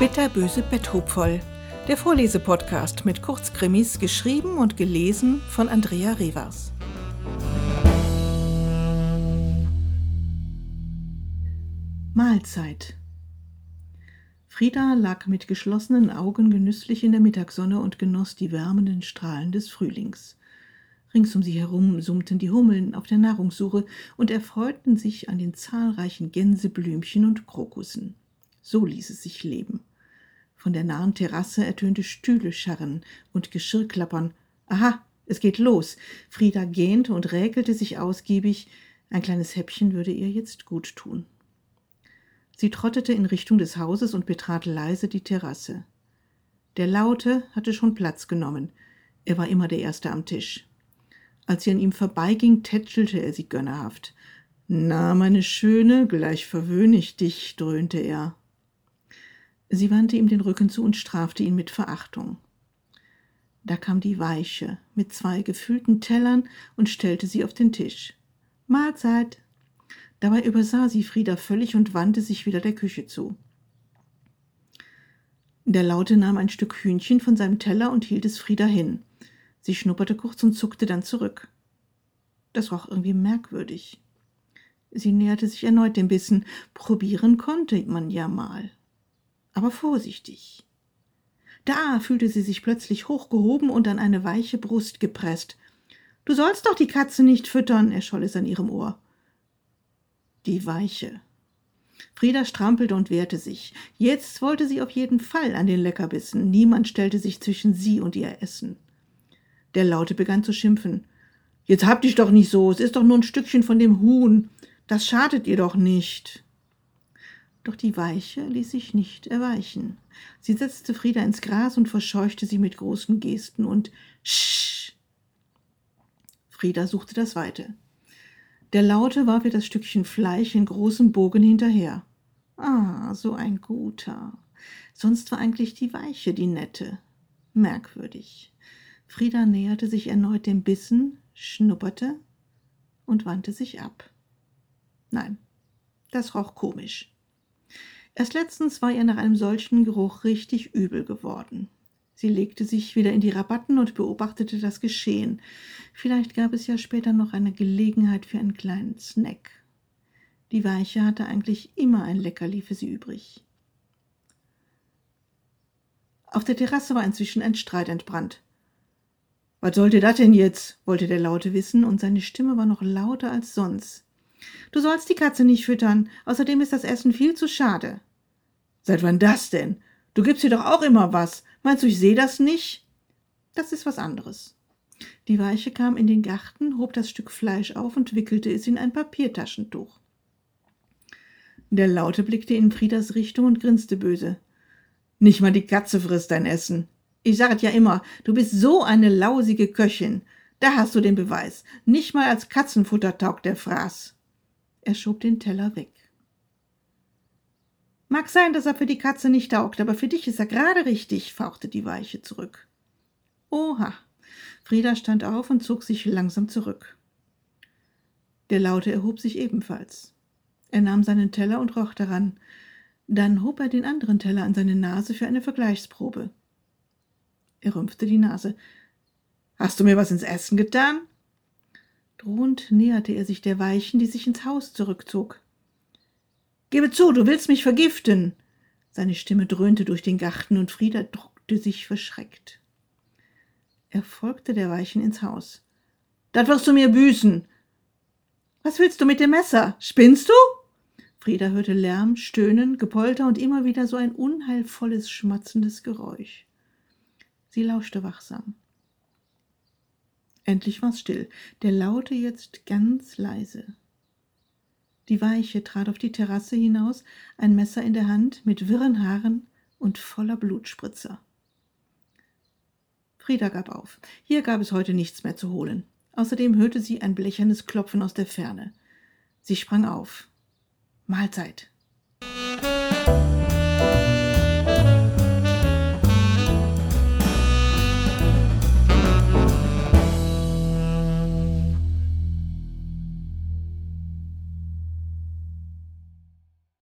Bitterböse Betthupfoll, der Vorlesepodcast mit Kurzkrimis, geschrieben und gelesen von Andrea Revers. Mahlzeit. Frieda lag mit geschlossenen Augen genüsslich in der Mittagssonne und genoss die wärmenden Strahlen des Frühlings. Rings um sie herum summten die Hummeln auf der Nahrungssuche und erfreuten sich an den zahlreichen Gänseblümchen und Krokussen. So ließ es sich leben. Von der nahen Terrasse ertönte Stühlescharren und Geschirrklappern. Aha, es geht los. Frieda gähnte und räkelte sich ausgiebig. Ein kleines Häppchen würde ihr jetzt gut tun. Sie trottete in Richtung des Hauses und betrat leise die Terrasse. Der Laute hatte schon Platz genommen. Er war immer der Erste am Tisch. Als sie an ihm vorbeiging, tätschelte er sie gönnerhaft. Na, meine Schöne, gleich verwöhn ich dich, dröhnte er. Sie wandte ihm den Rücken zu und strafte ihn mit Verachtung. Da kam die Weiche mit zwei gefüllten Tellern und stellte sie auf den Tisch. Mahlzeit. Dabei übersah sie Frieda völlig und wandte sich wieder der Küche zu. Der Laute nahm ein Stück Hühnchen von seinem Teller und hielt es Frieda hin. Sie schnupperte kurz und zuckte dann zurück. Das roch irgendwie merkwürdig. Sie näherte sich erneut dem Bissen. Probieren konnte man ja mal. Aber vorsichtig. Da fühlte sie sich plötzlich hochgehoben und an eine weiche Brust gepresst. Du sollst doch die Katze nicht füttern, erscholl es an ihrem Ohr. Die Weiche. Frieda strampelte und wehrte sich. Jetzt wollte sie auf jeden Fall an den Leckerbissen. Niemand stellte sich zwischen sie und ihr Essen. Der Laute begann zu schimpfen. Jetzt habt dich doch nicht so, es ist doch nur ein Stückchen von dem Huhn. Das schadet ihr doch nicht. Doch die Weiche ließ sich nicht erweichen. Sie setzte Frieda ins Gras und verscheuchte sie mit großen Gesten und Sch. Frieda suchte das Weite. Der Laute warf ihr das Stückchen Fleisch in großem Bogen hinterher. Ah, so ein guter. Sonst war eigentlich die Weiche die Nette. Merkwürdig. Frieda näherte sich erneut dem Bissen, schnupperte und wandte sich ab. Nein, das roch komisch. Erst letztens war ihr nach einem solchen Geruch richtig übel geworden. Sie legte sich wieder in die Rabatten und beobachtete das Geschehen. Vielleicht gab es ja später noch eine Gelegenheit für einen kleinen Snack. Die Weiche hatte eigentlich immer ein Leckerli für sie übrig. Auf der Terrasse war inzwischen ein Streit entbrannt. Was sollte das denn jetzt? wollte der Laute wissen, und seine Stimme war noch lauter als sonst. Du sollst die Katze nicht füttern, außerdem ist das Essen viel zu schade. Seit wann das denn? Du gibst ihr doch auch immer was. Meinst du, ich sehe das nicht? Das ist was anderes. Die Weiche kam in den Garten, hob das Stück Fleisch auf und wickelte es in ein Papiertaschentuch. Der Laute blickte in Friedas Richtung und grinste böse. Nicht mal die Katze frisst dein Essen. Ich sag ja immer, du bist so eine lausige Köchin. Da hast du den Beweis. Nicht mal als Katzenfutter taugt der Fraß. Er schob den Teller weg. Mag sein, dass er für die Katze nicht taugt, aber für dich ist er gerade richtig, fauchte die Weiche zurück. Oha. Frieda stand auf und zog sich langsam zurück. Der Laute erhob sich ebenfalls. Er nahm seinen Teller und roch daran. Dann hob er den anderen Teller an seine Nase für eine Vergleichsprobe. Er rümpfte die Nase. Hast du mir was ins Essen getan? Drohend näherte er sich der Weichen, die sich ins Haus zurückzog. Gebe zu, du willst mich vergiften. Seine Stimme dröhnte durch den Garten und Frieda druckte sich verschreckt. Er folgte der Weichen ins Haus. Das wirst du mir büßen. Was willst du mit dem Messer? Spinnst du? Frieda hörte Lärm, Stöhnen, Gepolter und immer wieder so ein unheilvolles, schmatzendes Geräusch. Sie lauschte wachsam. Endlich war's still, der Laute jetzt ganz leise. Die Weiche trat auf die Terrasse hinaus, ein Messer in der Hand, mit wirren Haaren und voller Blutspritzer. Frieda gab auf. Hier gab es heute nichts mehr zu holen. Außerdem hörte sie ein blechernes Klopfen aus der Ferne. Sie sprang auf. Mahlzeit.